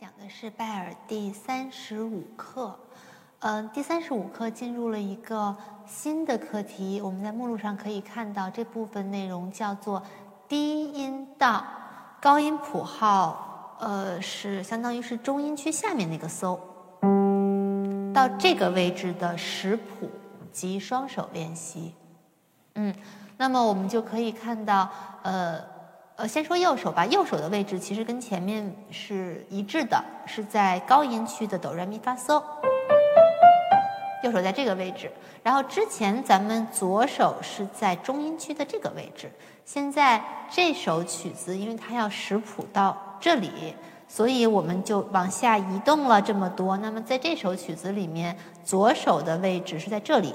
讲的是拜耳第三十五课，嗯，第三十五课进入了一个新的课题。我们在目录上可以看到，这部分内容叫做低音到高音谱号，呃，是相当于是中音区下面那个搜，到这个位置的识谱及双手练习。嗯，那么我们就可以看到，呃。呃，先说右手吧。右手的位置其实跟前面是一致的，是在高音区的哆来咪发嗦。右手在这个位置。然后之前咱们左手是在中音区的这个位置。现在这首曲子，因为它要识谱到这里，所以我们就往下移动了这么多。那么在这首曲子里面，左手的位置是在这里。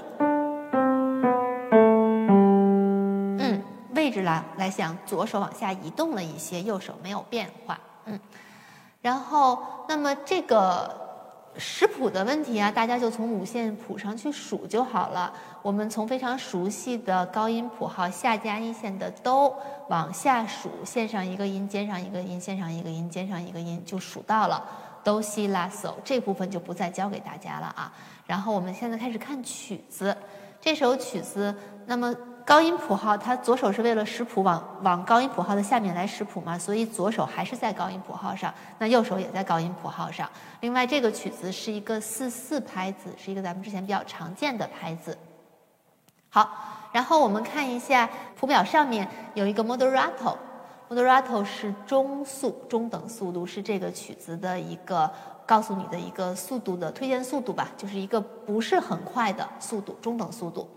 来来想，左手往下移动了一些，右手没有变化。嗯，然后那么这个识谱的问题啊，大家就从五线谱上去数就好了。我们从非常熟悉的高音谱号下加一线的哆往下数，线上一个音，尖上一个音，线上一个音，尖上一个音，就数到了哆西拉嗦。这部分就不再教给大家了啊。然后我们现在开始看曲子，这首曲子，那么。高音谱号，它左手是为了识谱，往往高音谱号的下面来识谱嘛，所以左手还是在高音谱号上，那右手也在高音谱号上。另外，这个曲子是一个四四拍子，是一个咱们之前比较常见的拍子。好，然后我们看一下谱表上面有一个 moderato，moderato 是中速、中等速度，是这个曲子的一个告诉你的一个速度的推荐速度吧，就是一个不是很快的速度，中等速度。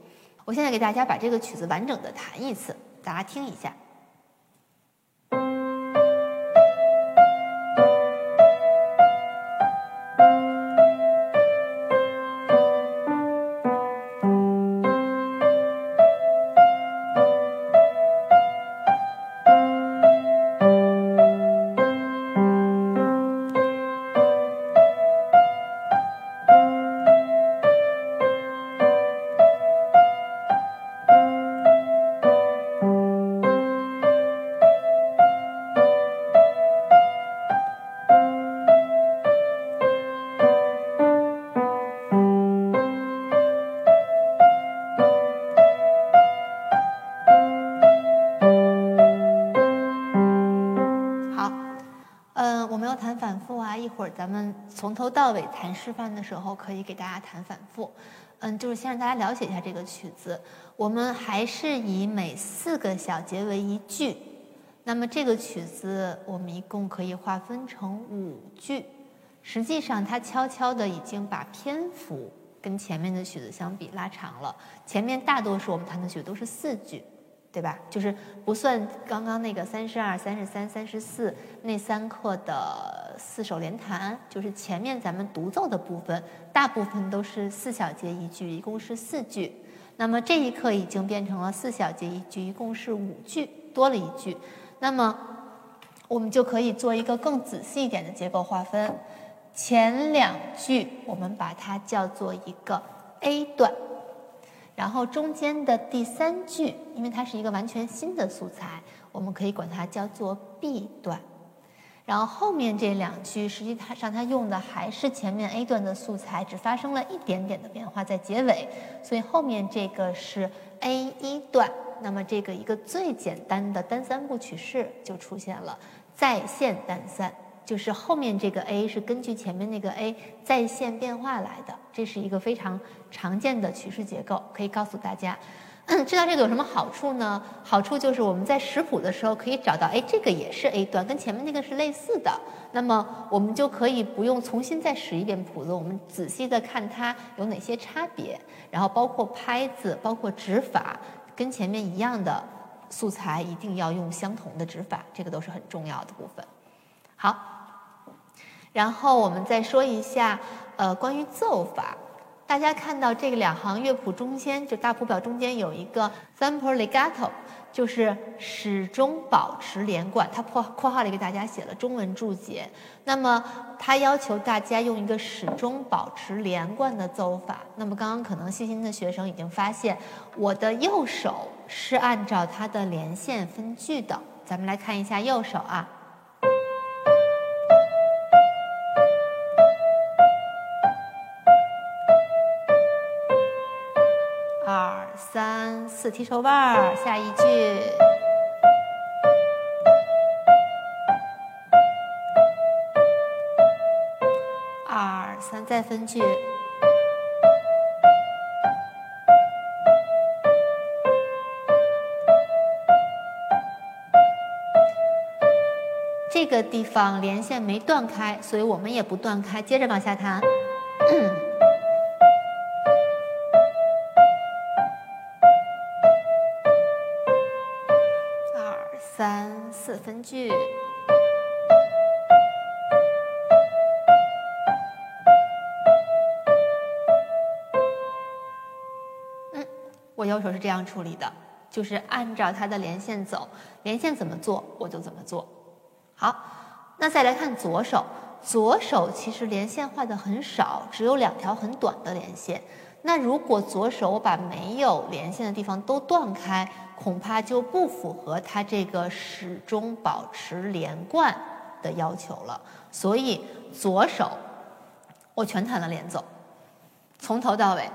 我现在给大家把这个曲子完整的弹一次，大家听一下。咱们从头到尾弹示范的时候，可以给大家弹反复。嗯，就是先让大家了解一下这个曲子。我们还是以每四个小节为一句。那么这个曲子我们一共可以划分成五句。实际上，它悄悄的已经把篇幅跟前面的曲子相比拉长了。前面大多数我们弹的曲子都是四句。对吧？就是不算刚刚那个三十二、三十三、三十四那三课的四手联弹，就是前面咱们独奏的部分，大部分都是四小节一句，一共是四句。那么这一课已经变成了四小节一句，一共是五句，多了一句。那么我们就可以做一个更仔细一点的结构划分。前两句我们把它叫做一个 A 段。然后中间的第三句，因为它是一个完全新的素材，我们可以管它叫做 B 段。然后后面这两句，实际上它用的还是前面 A 段的素材，只发生了一点点的变化在结尾，所以后面这个是 A 一段。那么这个一个最简单的单三部曲式就出现了，在线单三。就是后面这个 A 是根据前面那个 A 在线变化来的，这是一个非常常见的曲式结构，可以告诉大家。知道这个有什么好处呢？好处就是我们在识谱的时候可以找到，哎，这个也是 A 段，跟前面那个是类似的，那么我们就可以不用重新再识一遍谱子，我们仔细的看它有哪些差别，然后包括拍子，包括指法，跟前面一样的素材一定要用相同的指法，这个都是很重要的部分。好。然后我们再说一下，呃，关于奏法，大家看到这个两行乐谱中间，就大谱表中间有一个 sempre legato，就是始终保持连贯。它括括号里给大家写了中文注解。那么它要求大家用一个始终保持连贯的奏法。那么刚刚可能细心的学生已经发现，我的右手是按照它的连线分句的。咱们来看一下右手啊。二三四提手腕儿，下一句。二三再分句。这个地方连线没断开，所以我们也不断开，接着往下弹。我右手是这样处理的，就是按照它的连线走，连线怎么做我就怎么做。好，那再来看左手，左手其实连线画的很少，只有两条很短的连线。那如果左手我把没有连线的地方都断开，恐怕就不符合它这个始终保持连贯的要求了。所以左手我全弹了连奏，从头到尾。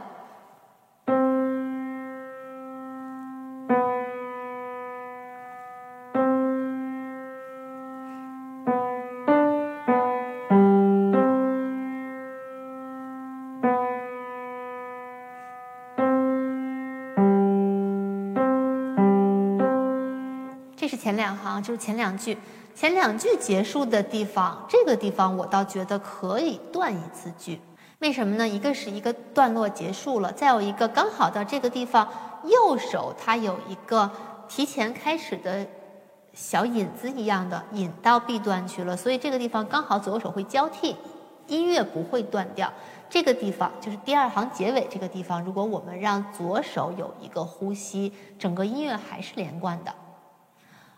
这是前两行就是前两句，前两句结束的地方，这个地方我倒觉得可以断一次句。为什么呢？一个是一个段落结束了，再有一个刚好到这个地方，右手它有一个提前开始的小引子一样的引到 B 段去了，所以这个地方刚好左右手会交替，音乐不会断掉。这个地方就是第二行结尾这个地方，如果我们让左手有一个呼吸，整个音乐还是连贯的。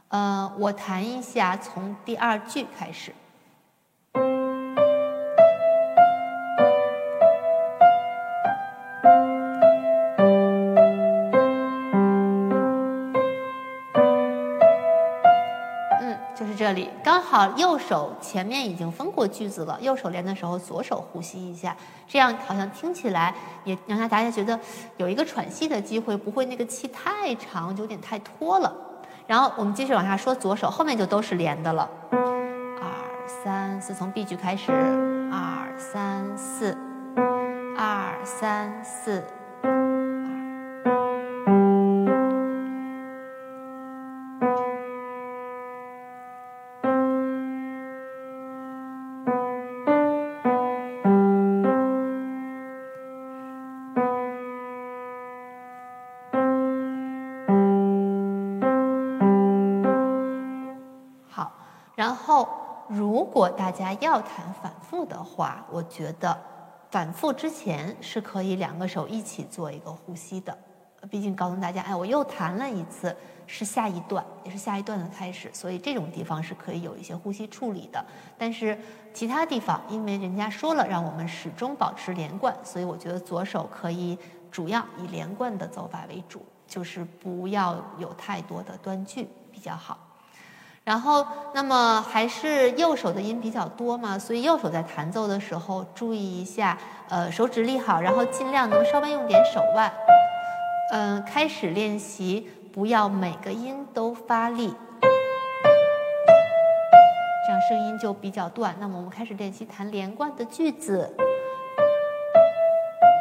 呃，我弹一下，从第二句开始。嗯，就是这里，刚好右手前面已经分过句子了，右手连的时候，左手呼吸一下，这样好像听起来也让大家觉得有一个喘息的机会，不会那个气太长，就有点太拖了。然后我们继续往下说，左手后面就都是连的了。二三四，从 B 句开始。二三四，二三四。如果大家要弹反复的话，我觉得反复之前是可以两个手一起做一个呼吸的。毕竟告诉大家，哎，我又弹了一次，是下一段，也是下一段的开始，所以这种地方是可以有一些呼吸处理的。但是其他地方，因为人家说了让我们始终保持连贯，所以我觉得左手可以主要以连贯的走法为主，就是不要有太多的断句比较好。然后，那么还是右手的音比较多嘛，所以右手在弹奏的时候注意一下，呃，手指立好，然后尽量能稍微用点手腕。嗯，开始练习，不要每个音都发力，这样声音就比较断。那么我们开始练习弹连贯的句子，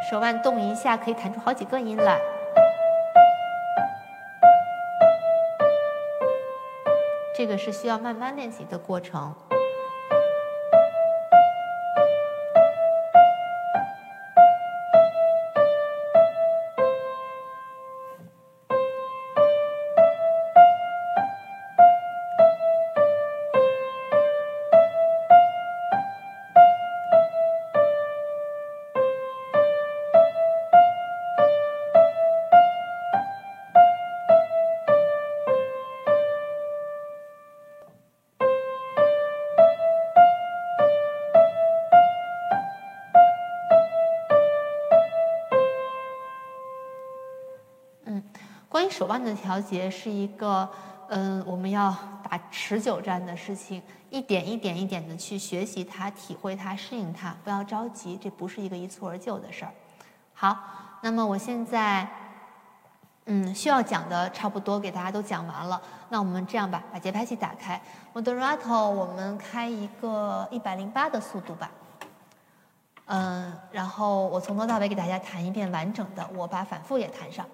手腕动一下，可以弹出好几个音来。这个是需要慢慢练习的过程。关于手腕的调节是一个，嗯，我们要打持久战的事情，一点一点一点的去学习它、体会它、适应它，不要着急，这不是一个一蹴而就的事儿。好，那么我现在嗯，需要讲的差不多给大家都讲完了。那我们这样吧，把节拍器打开，Moderato，我们开一个一百零八的速度吧。嗯，然后我从头到尾给大家弹一遍完整的，我把反复也弹上。